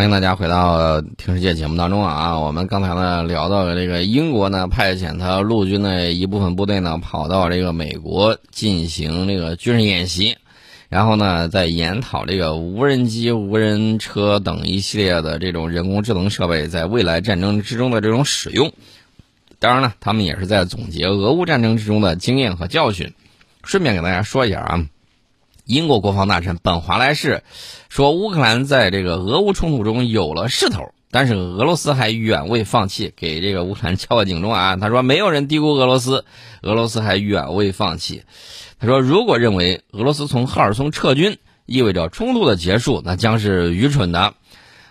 欢迎大家回到听世界节目当中啊！我们刚才呢聊到了这个英国呢派遣他陆军的一部分部队呢跑到这个美国进行这个军事演习，然后呢在研讨这个无人机、无人车等一系列的这种人工智能设备在未来战争之中的这种使用。当然了，他们也是在总结俄乌战争之中的经验和教训。顺便给大家说一下啊。英国国防大臣本·华莱士说：“乌克兰在这个俄乌冲突中有了势头，但是俄罗斯还远未放弃，给这个乌克兰敲个警钟啊！他说，没有人低估俄罗斯，俄罗斯还远未放弃。他说，如果认为俄罗斯从赫尔松撤军意味着冲突的结束，那将是愚蠢的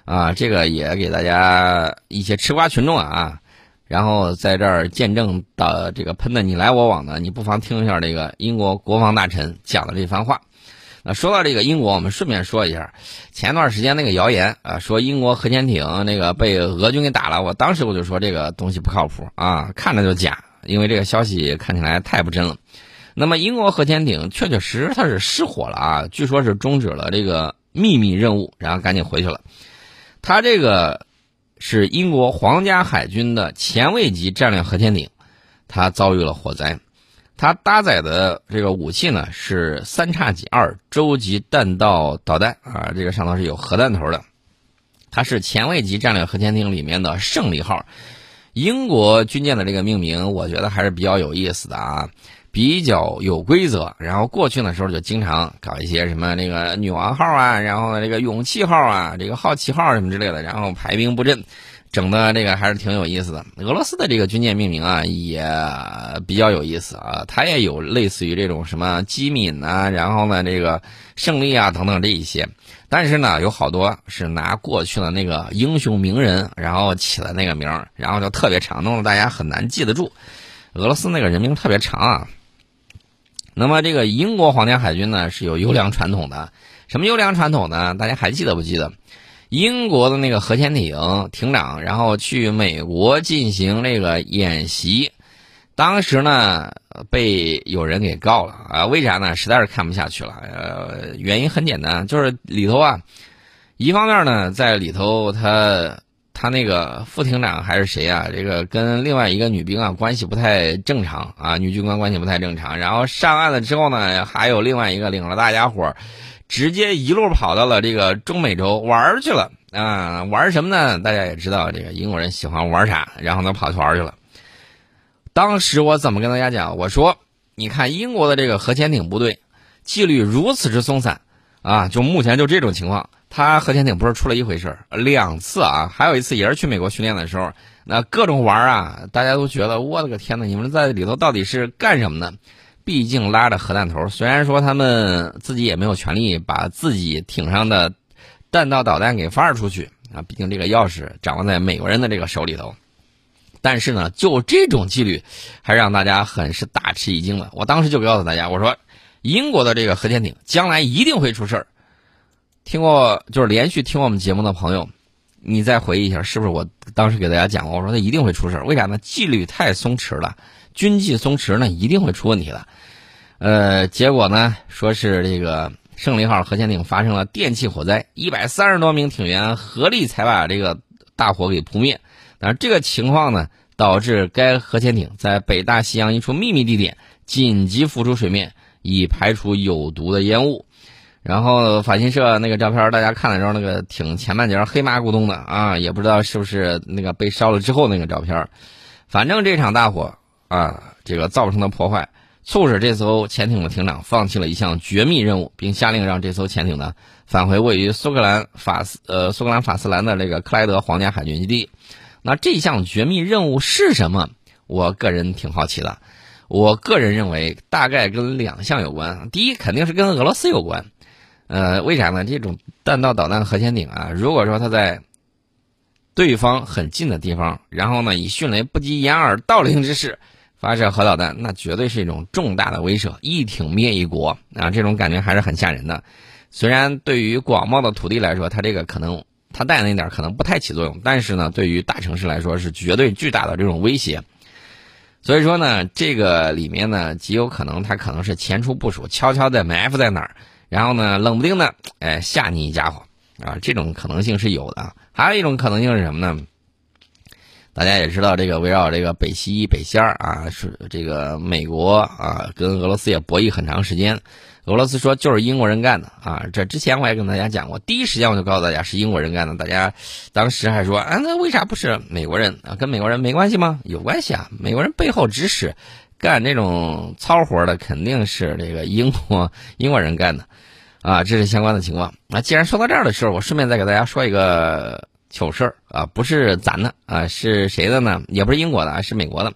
啊！这个也给大家一些吃瓜群众啊，然后在这儿见证的这个喷的你来我往的，你不妨听一下这个英国国防大臣讲的这番话。”说到这个英国，我们顺便说一下，前段时间那个谣言啊，说英国核潜艇那个被俄军给打了，我当时我就说这个东西不靠谱啊，看着就假，因为这个消息看起来太不真了。那么英国核潜艇确确实实它是失火了啊，据说是终止了这个秘密任务，然后赶紧回去了。它这个是英国皇家海军的前卫级战略核潜艇，它遭遇了火灾。它搭载的这个武器呢是三叉戟二洲际弹道导弹啊，这个上头是有核弹头的。它是前卫级战略核潜艇里面的胜利号。英国军舰的这个命名，我觉得还是比较有意思的啊，比较有规则。然后过去的时候就经常搞一些什么那个女王号啊，然后这个勇气号啊，这个好奇号什么之类的，然后排兵布阵。整的这个还是挺有意思的。俄罗斯的这个军舰命名啊，也比较有意思啊。它也有类似于这种什么机敏啊，然后呢这个胜利啊等等这一些。但是呢，有好多是拿过去的那个英雄名人，然后起了那个名儿，然后就特别长，弄得大家很难记得住。俄罗斯那个人名特别长啊。那么这个英国皇家海军呢是有优良传统的，什么优良传统呢？大家还记得不记得？英国的那个核潜艇艇长，然后去美国进行那个演习，当时呢被有人给告了啊？为啥呢？实在是看不下去了。呃，原因很简单，就是里头啊，一方面呢，在里头他他那个副艇长还是谁啊？这个跟另外一个女兵啊关系不太正常啊，女军官关系不太正常。然后上岸了之后呢，还有另外一个领了大家伙。直接一路跑到了这个中美洲玩去了啊！玩什么呢？大家也知道，这个英国人喜欢玩啥，然后呢跑去玩去了。当时我怎么跟大家讲？我说，你看英国的这个核潜艇部队纪律如此之松散啊！就目前就这种情况，他核潜艇不是出了一回事两次啊，还有一次也是去美国训练的时候，那各种玩啊，大家都觉得我的个天呐，你们在里头到底是干什么呢？毕竟拉着核弹头，虽然说他们自己也没有权利把自己艇上的弹道导弹给发射出去啊，毕竟这个钥匙掌握在美国人的这个手里头。但是呢，就这种纪律，还让大家很是大吃一惊了。我当时就告诉大家，我说英国的这个核潜艇将来一定会出事儿。听过就是连续听我们节目的朋友，你再回忆一下，是不是我当时给大家讲过？我说它一定会出事儿，为啥呢？纪律太松弛了。军纪松弛呢，一定会出问题的。呃，结果呢，说是这个胜利号核潜艇发生了电气火灾，一百三十多名艇员合力才把这个大火给扑灭。但是这个情况呢，导致该核潜艇在北大西洋一处秘密地点紧急浮出水面，以排除有毒的烟雾。然后法新社那个照片，大家看的时候，那个艇前半截黑麻咕咚的啊，也不知道是不是那个被烧了之后那个照片。反正这场大火。啊，这个造成的破坏，促使这艘潜艇的艇长放弃了一项绝密任务，并下令让这艘潜艇呢返回位于苏格兰法斯呃苏格兰法斯兰的这个克莱德皇家海军基地。那这项绝密任务是什么？我个人挺好奇的。我个人认为，大概跟两项有关。第一，肯定是跟俄罗斯有关。呃，为啥呢？这种弹道导弹核潜艇啊，如果说它在对方很近的地方，然后呢以迅雷不及掩耳盗铃之势。发射核导弹，那绝对是一种重大的威慑，一挺灭一国啊！这种感觉还是很吓人的。虽然对于广袤的土地来说，它这个可能它带那点可能不太起作用，但是呢，对于大城市来说是绝对巨大的这种威胁。所以说呢，这个里面呢极有可能它可能是前出部署，悄悄的埋伏在哪儿，然后呢冷不丁的哎吓你一家伙啊，这种可能性是有的。还有一种可能性是什么呢？大家也知道，这个围绕这个北溪一、北溪二啊，是这个美国啊跟俄罗斯也博弈很长时间。俄罗斯说就是英国人干的啊，这之前我也跟大家讲过，第一时间我就告诉大家是英国人干的。大家当时还说啊，那为啥不是美国人啊？跟美国人没关系吗？有关系啊！美国人背后指使干这种糙活的肯定是这个英国英国人干的啊，这是相关的情况。那既然说到这儿的时候，我顺便再给大家说一个糗事儿啊，不是咱的啊，是谁的呢？也不是英国的，是美国的。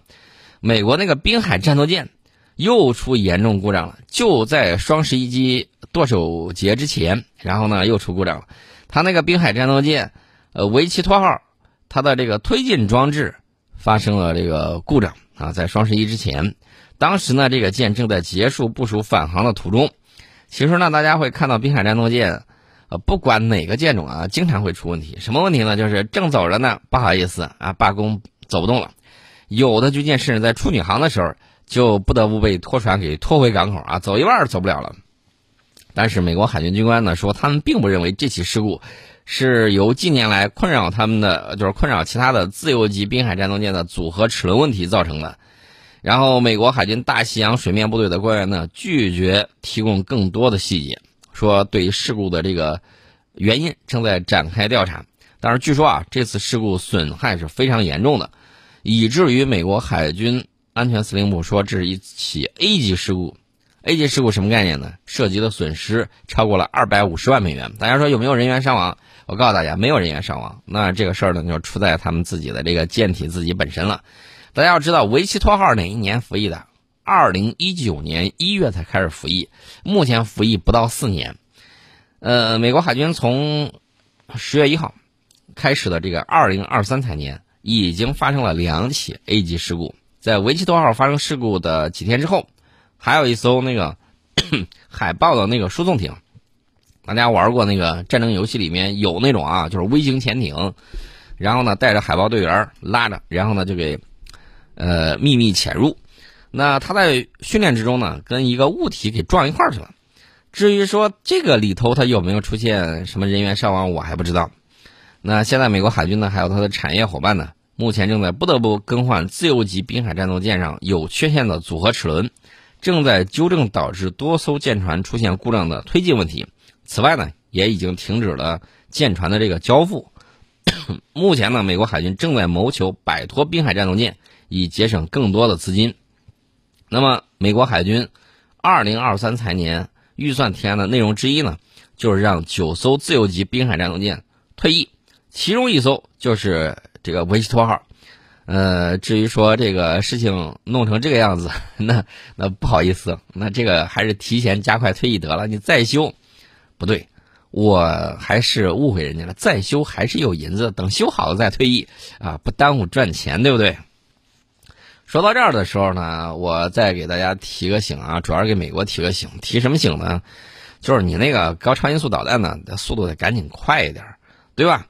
美国那个滨海战斗舰。又出严重故障了，就在双十一机剁手节之前，然后呢又出故障了。它那个滨海战斗舰，呃，维奇托号，它的这个推进装置发生了这个故障啊，在双十一之前，当时呢这个舰正在结束部署返航的途中。其实呢，大家会看到滨海战斗舰，不管哪个舰种啊，经常会出问题。什么问题呢？就是正走着呢，不好意思啊，罢工走不动了。有的军舰甚至在处女航的时候。就不得不被拖船给拖回港口啊，走一半走不了了。但是美国海军军官呢说，他们并不认为这起事故是由近年来困扰他们的，就是困扰其他的自由级滨海战斗舰的组合齿轮问题造成的。然后，美国海军大西洋水面部队的官员呢拒绝提供更多的细节，说对事故的这个原因正在展开调查。但是据说啊，这次事故损害是非常严重的，以至于美国海军。安全司令部说，这是一起 A 级事故。A 级事故什么概念呢？涉及的损失超过了二百五十万美元。大家说有没有人员伤亡？我告诉大家，没有人员伤亡。那这个事儿呢，就出在他们自己的这个舰体自己本身了。大家要知道，维奇托号哪一年服役的？二零一九年一月才开始服役，目前服役不到四年。呃，美国海军从十月一号开始的这个二零二三财年，已经发生了两起 A 级事故。在维奇多号发生事故的几天之后，还有一艘那个 海豹的那个输送艇，大家玩过那个战争游戏里面有那种啊，就是微型潜艇，然后呢带着海豹队员拉着，然后呢就给呃秘密潜入。那他在训练之中呢，跟一个物体给撞一块儿去了。至于说这个里头他有没有出现什么人员伤亡，我还不知道。那现在美国海军呢，还有它的产业伙伴呢？目前正在不得不更换自由级滨海战斗舰上有缺陷的组合齿轮，正在纠正导致多艘舰船出现故障的推进问题。此外呢，也已经停止了舰船的这个交付。目前呢，美国海军正在谋求摆脱滨海战斗舰，以节省更多的资金。那么，美国海军二零二三财年预算提案的内容之一呢，就是让九艘自由级滨海战斗舰退役，其中一艘就是。这个维奇托号，呃，至于说这个事情弄成这个样子，那那不好意思，那这个还是提前加快退役得了。你再修，不对，我还是误会人家了。再修还是有银子，等修好了再退役啊，不耽误赚钱，对不对？说到这儿的时候呢，我再给大家提个醒啊，主要是给美国提个醒，提什么醒呢？就是你那个高超音速导弹呢，速度得赶紧快一点，对吧？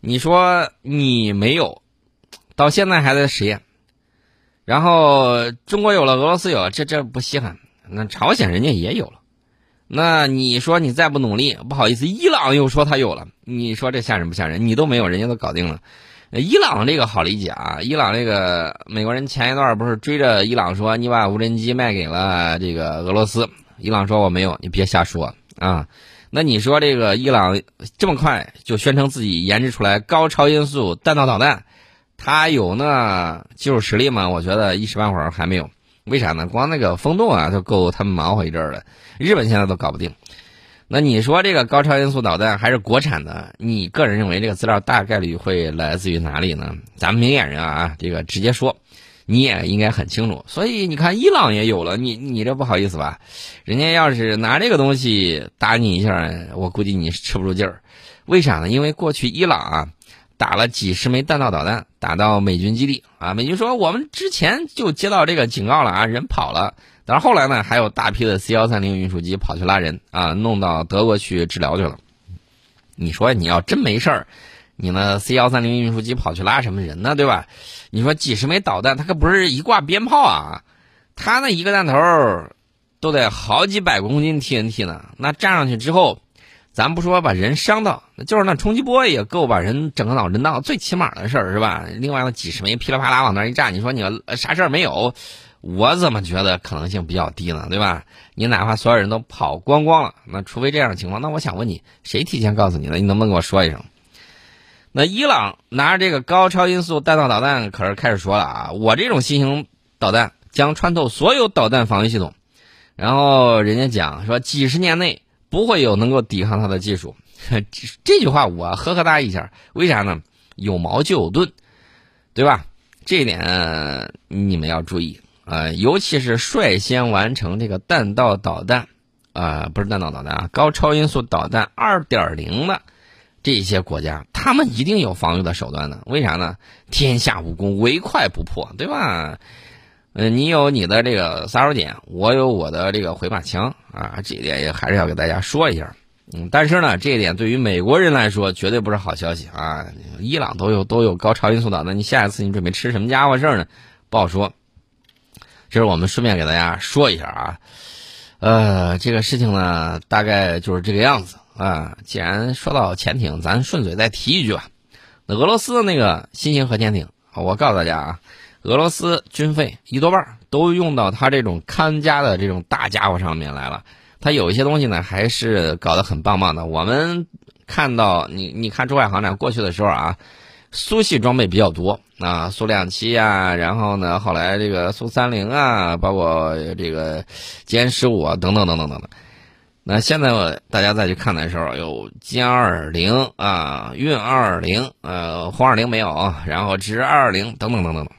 你说你没有，到现在还在实验，然后中国有了，俄罗斯有了，这这不稀罕。那朝鲜人家也有了，那你说你再不努力，不好意思，伊朗又说他有了，你说这吓人不吓人？你都没有，人家都搞定了。伊朗这个好理解啊，伊朗这个美国人前一段不是追着伊朗说你把无人机卖给了这个俄罗斯，伊朗说我没有，你别瞎说啊。那你说这个伊朗这么快就宣称自己研制出来高超音速弹道导弹，它有那技术实力吗？我觉得一时半会儿还没有。为啥呢？光那个风洞啊，就够他们忙活一阵儿了。日本现在都搞不定。那你说这个高超音速导弹还是国产的？你个人认为这个资料大概率会来自于哪里呢？咱们明眼人啊，这个直接说。你也应该很清楚，所以你看，伊朗也有了，你你这不好意思吧？人家要是拿这个东西打你一下，我估计你是吃不住劲儿。为啥呢？因为过去伊朗啊打了几十枚弹道导弹打到美军基地啊，美军说我们之前就接到这个警告了啊，人跑了。但是后来呢，还有大批的 C 幺三零运输机跑去拉人啊，弄到德国去治疗去了。你说你要真没事儿？你那 C 幺三零运输机跑去拉什么人呢？对吧？你说几十枚导弹，它可不是一挂鞭炮啊，它那一个弹头都得好几百公斤 TNT 呢。那站上去之后，咱不说把人伤到，就是那冲击波也够把人整个脑震荡，最起码的事儿是吧？另外那几十枚噼里啪啦往那一炸，你说你啥事儿没有？我怎么觉得可能性比较低呢？对吧？你哪怕所有人都跑光光了，那除非这样的情况，那我想问你，谁提前告诉你的？你能不能给我说一声？那伊朗拿着这个高超音速弹道导弹，可是开始说了啊，我这种新型导弹将穿透所有导弹防御系统，然后人家讲说几十年内不会有能够抵抗它的技术。这句话我呵呵哒一下，为啥呢？有矛就有盾，对吧？这一点你们要注意。呃，尤其是率先完成这个弹道导弹，啊，不是弹道导弹啊，高超音速导弹二点零的这些国家，他们一定有防御的手段的。为啥呢？天下武功，唯快不破，对吧？嗯，你有你的这个杀手锏，我有我的这个回马枪啊，这一点也还是要给大家说一下。嗯，但是呢，这一点对于美国人来说绝对不是好消息啊！伊朗都有都有高超音速导弹，你下一次你准备吃什么家伙事儿呢？不好说。这是我们顺便给大家说一下啊，呃，这个事情呢，大概就是这个样子啊。既然说到潜艇，咱顺嘴再提一句吧。那俄罗斯的那个新型核潜艇，我告诉大家啊，俄罗斯军费一多半都用到它这种看家的这种大家伙上面来了。它有一些东西呢，还是搞得很棒棒的。我们看到，你你看珠海航展过去的时候啊。苏系装备比较多啊，苏两七啊，然后呢，后来这个苏三零啊，包括这个歼十五啊，等等等等等等。那现在大家再去看的时候，有歼二零啊，运二零，呃，轰二零没有，然后直二零等等等等等。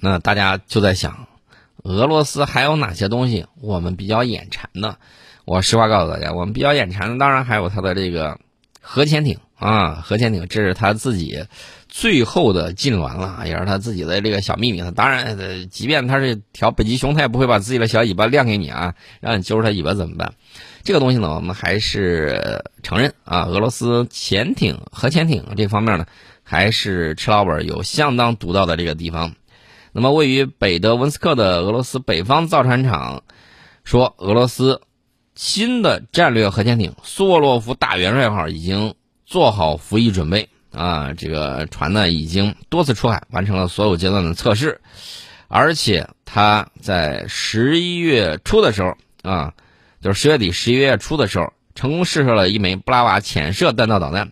那大家就在想，俄罗斯还有哪些东西我们比较眼馋的？我实话告诉大家，我们比较眼馋的，当然还有它的这个核潜艇。啊，核潜艇这是他自己最后的痉挛了，也是他自己的这个小秘密。当然，即便他是条北极熊，他也不会把自己的小尾巴亮给你啊，让你揪着他尾巴怎么办？这个东西呢，我们还是承认啊，俄罗斯潜艇、核潜艇这方面呢，还是吃老本有相当独到的这个地方。那么，位于北德文斯克的俄罗斯北方造船厂说，俄罗斯新的战略核潜艇苏沃洛夫大元帅号已经。做好服役准备啊！这个船呢已经多次出海，完成了所有阶段的测试，而且它在十一月初的时候啊，就是十月底、十一月初的时候，成功试射了一枚布拉瓦潜射弹道导弹。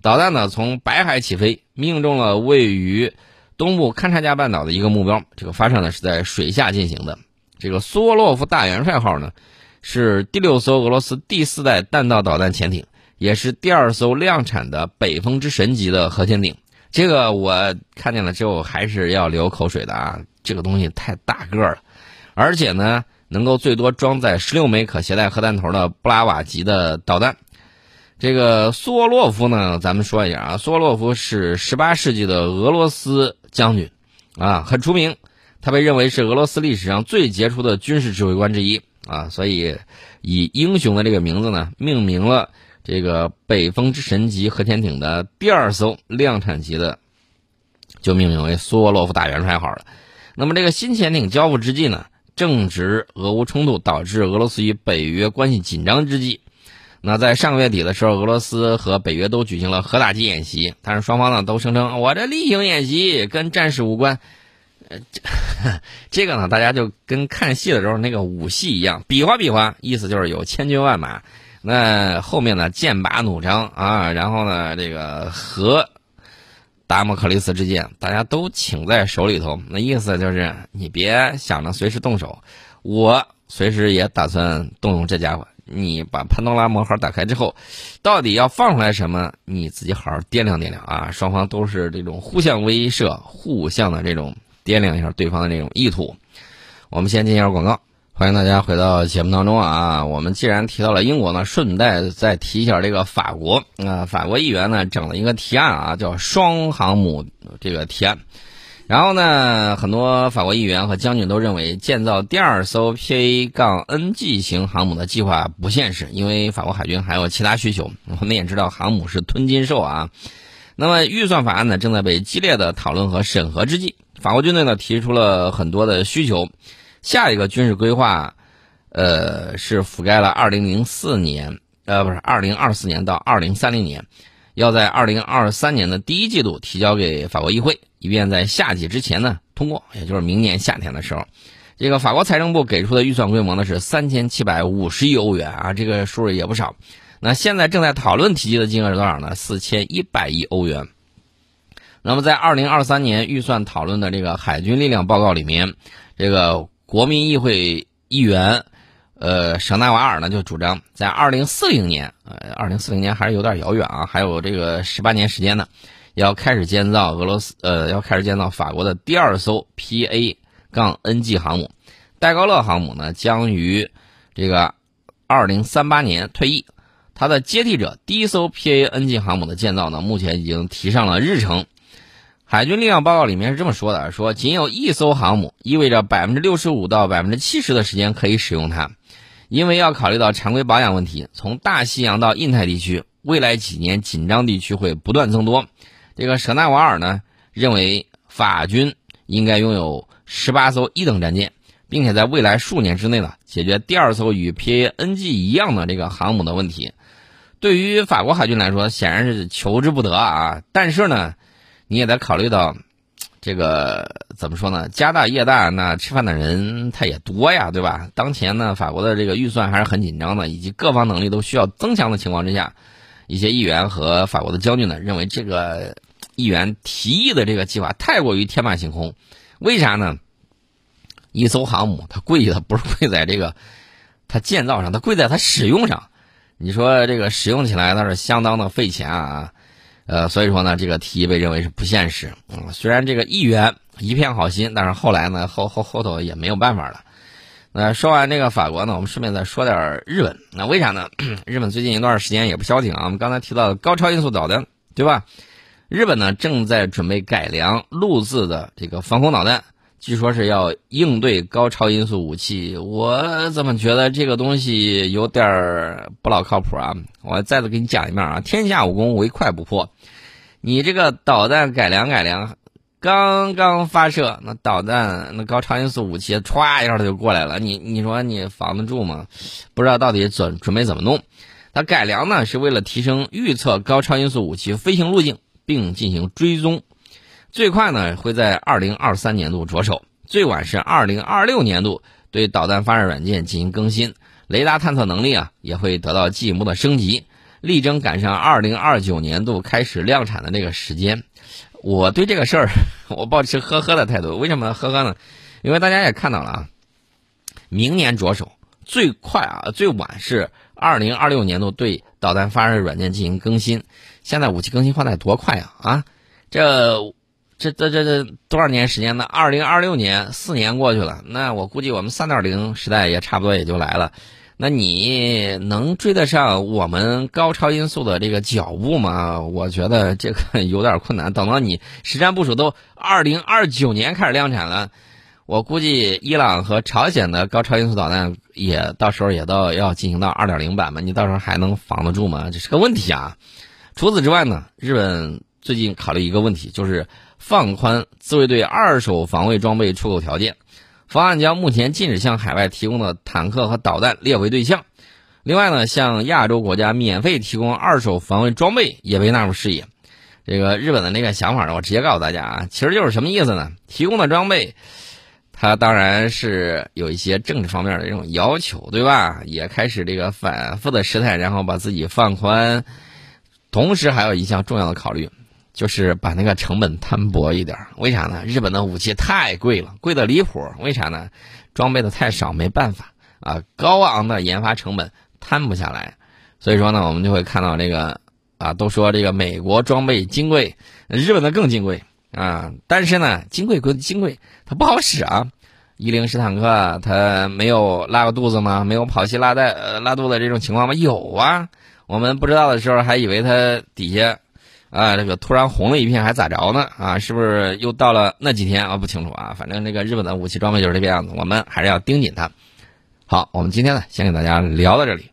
导弹呢从白海起飞，命中了位于东部勘察加半岛的一个目标。这个发射呢是在水下进行的。这个苏沃洛夫大元帅号呢是第六艘俄罗斯第四代弹道导弹潜艇。也是第二艘量产的北风之神级的核潜艇，这个我看见了之后还是要流口水的啊！这个东西太大个了，而且呢，能够最多装载十六枚可携带核弹头的布拉瓦级的导弹。这个苏沃洛夫呢，咱们说一下啊，苏沃洛夫是十八世纪的俄罗斯将军，啊，很出名，他被认为是俄罗斯历史上最杰出的军事指挥官之一啊，所以以英雄的这个名字呢，命名了。这个北风之神级核潜艇的第二艘量产级的，就命名为苏沃洛夫大元帅号了。那么这个新潜艇交付之际呢，正值俄乌冲突导致俄罗斯与北约关系紧张之际。那在上个月底的时候，俄罗斯和北约都举行了核打击演习，但是双方呢都声称我这例行演习跟战事无关。呃，这这个呢，大家就跟看戏的时候那个武戏一样，比划比划，意思就是有千军万马。那后面呢？剑拔弩张啊！然后呢？这个和达摩克利斯之剑，大家都请在手里头。那意思就是，你别想着随时动手，我随时也打算动用这家伙。你把潘多拉魔盒打开之后，到底要放出来什么？你自己好好掂量掂量啊！双方都是这种互相威慑、互相的这种掂量一下对方的这种意图。我们先进一下广告。欢迎大家回到节目当中啊！我们既然提到了英国呢，顺带再提一下这个法国啊。法国议员呢整了一个提案啊，叫双航母这个提案。然后呢，很多法国议员和将军都认为建造第二艘 PA-NG 型航母的计划不现实，因为法国海军还有其他需求。我们也知道航母是吞金兽啊。那么预算法案呢正在被激烈的讨论和审核之际，法国军队呢提出了很多的需求。下一个军事规划，呃，是覆盖了二零零四年呃不是二零二四年到二零三零年，要在二零二三年的第一季度提交给法国议会，以便在夏季之前呢通过，也就是明年夏天的时候。这个法国财政部给出的预算规模呢是三千七百五十亿欧元啊，这个数也不少。那现在正在讨论提及的金额是多少呢？四千一百亿欧元。那么在二零二三年预算讨论的这个海军力量报告里面，这个国民议会议员，呃，舍纳瓦尔呢就主张在二零四零年，呃，二零四零年还是有点遥远啊，还有这个十八年时间呢，要开始建造俄罗斯，呃，要开始建造法国的第二艘 P A。杠 NG 航母，戴高乐航母呢将于这个二零三八年退役，它的接替者第一艘 PANG 航母的建造呢目前已经提上了日程。海军力量报告里面是这么说的：说仅有一艘航母意味着百分之六十五到百分之七十的时间可以使用它，因为要考虑到常规保养问题。从大西洋到印太地区，未来几年紧张地区会不断增多。这个舍纳瓦尔呢认为法军应该拥有。十八艘一等战舰，并且在未来数年之内呢，解决第二艘与 PANG 一样的这个航母的问题。对于法国海军来说，显然是求之不得啊。但是呢，你也得考虑到，这个怎么说呢？家大业大，那吃饭的人他也多呀，对吧？当前呢，法国的这个预算还是很紧张的，以及各方能力都需要增强的情况之下，一些议员和法国的将军呢，认为这个议员提议的这个计划太过于天马行空。为啥呢？一艘航母，它贵的不是贵在这个它建造上，它贵在它使用上。你说这个使用起来那是相当的费钱啊，呃，所以说呢，这个提议被认为是不现实。嗯，虽然这个议员一片好心，但是后来呢，后后后头也没有办法了。那说完这个法国呢，我们顺便再说点日本。那为啥呢？日本最近一段时间也不消停啊。我们刚才提到的高超音速导弹，对吧？日本呢正在准备改良陆自的这个防空导弹，据说是要应对高超音速武器。我怎么觉得这个东西有点不老靠谱啊？我再次给你讲一遍啊，天下武功唯快不破。你这个导弹改良改良，刚刚发射，那导弹那高超音速武器歘一下它就过来了，你你说你防得住吗？不知道到底准准备怎么弄。它改良呢是为了提升预测高超音速武器飞行路径。并进行追踪，最快呢会在二零二三年度着手，最晚是二零二六年度对导弹发射软件进行更新，雷达探测能力啊也会得到进一步的升级，力争赶上二零二九年度开始量产的这个时间。我对这个事儿我保持呵呵的态度，为什么呵呵呢？因为大家也看到了啊，明年着手，最快啊最晚是二零二六年度对导弹发射软件进行更新。现在武器更新换代多快啊！啊，这这这这这多少年时间呢？二零二六年，四年过去了，那我估计我们三点零时代也差不多也就来了。那你能追得上我们高超音速的这个脚步吗？我觉得这个 有点困难。等到你实战部署都二零二九年开始量产了，我估计伊朗和朝鲜的高超音速导弹也到时候也到要进行到二点零版嘛？你到时候还能防得住吗？这是个问题啊！除此之外呢，日本最近考虑一个问题，就是放宽自卫队二手防卫装备出口条件。方案将目前禁止向海外提供的坦克和导弹列为对象。另外呢，向亚洲国家免费提供二手防卫装备也被纳入视野。这个日本的那个想法呢，我直接告诉大家啊，其实就是什么意思呢？提供的装备，它当然是有一些政治方面的这种要求，对吧？也开始这个反复的试探，然后把自己放宽。同时还有一项重要的考虑，就是把那个成本摊薄一点。为啥呢？日本的武器太贵了，贵的离谱。为啥呢？装备的太少，没办法啊，高昂的研发成本摊不下来。所以说呢，我们就会看到这个啊，都说这个美国装备金贵，日本的更金贵啊。但是呢，金贵归金贵，它不好使啊。一零式坦克它没有拉过肚子吗？没有跑气拉带呃拉肚子这种情况吗？有啊。我们不知道的时候，还以为它底下，啊，这个突然红了一片，还咋着呢？啊，是不是又到了那几天啊？不清楚啊。反正那个日本的武器装备就是这个样子，我们还是要盯紧它。好，我们今天呢，先给大家聊到这里。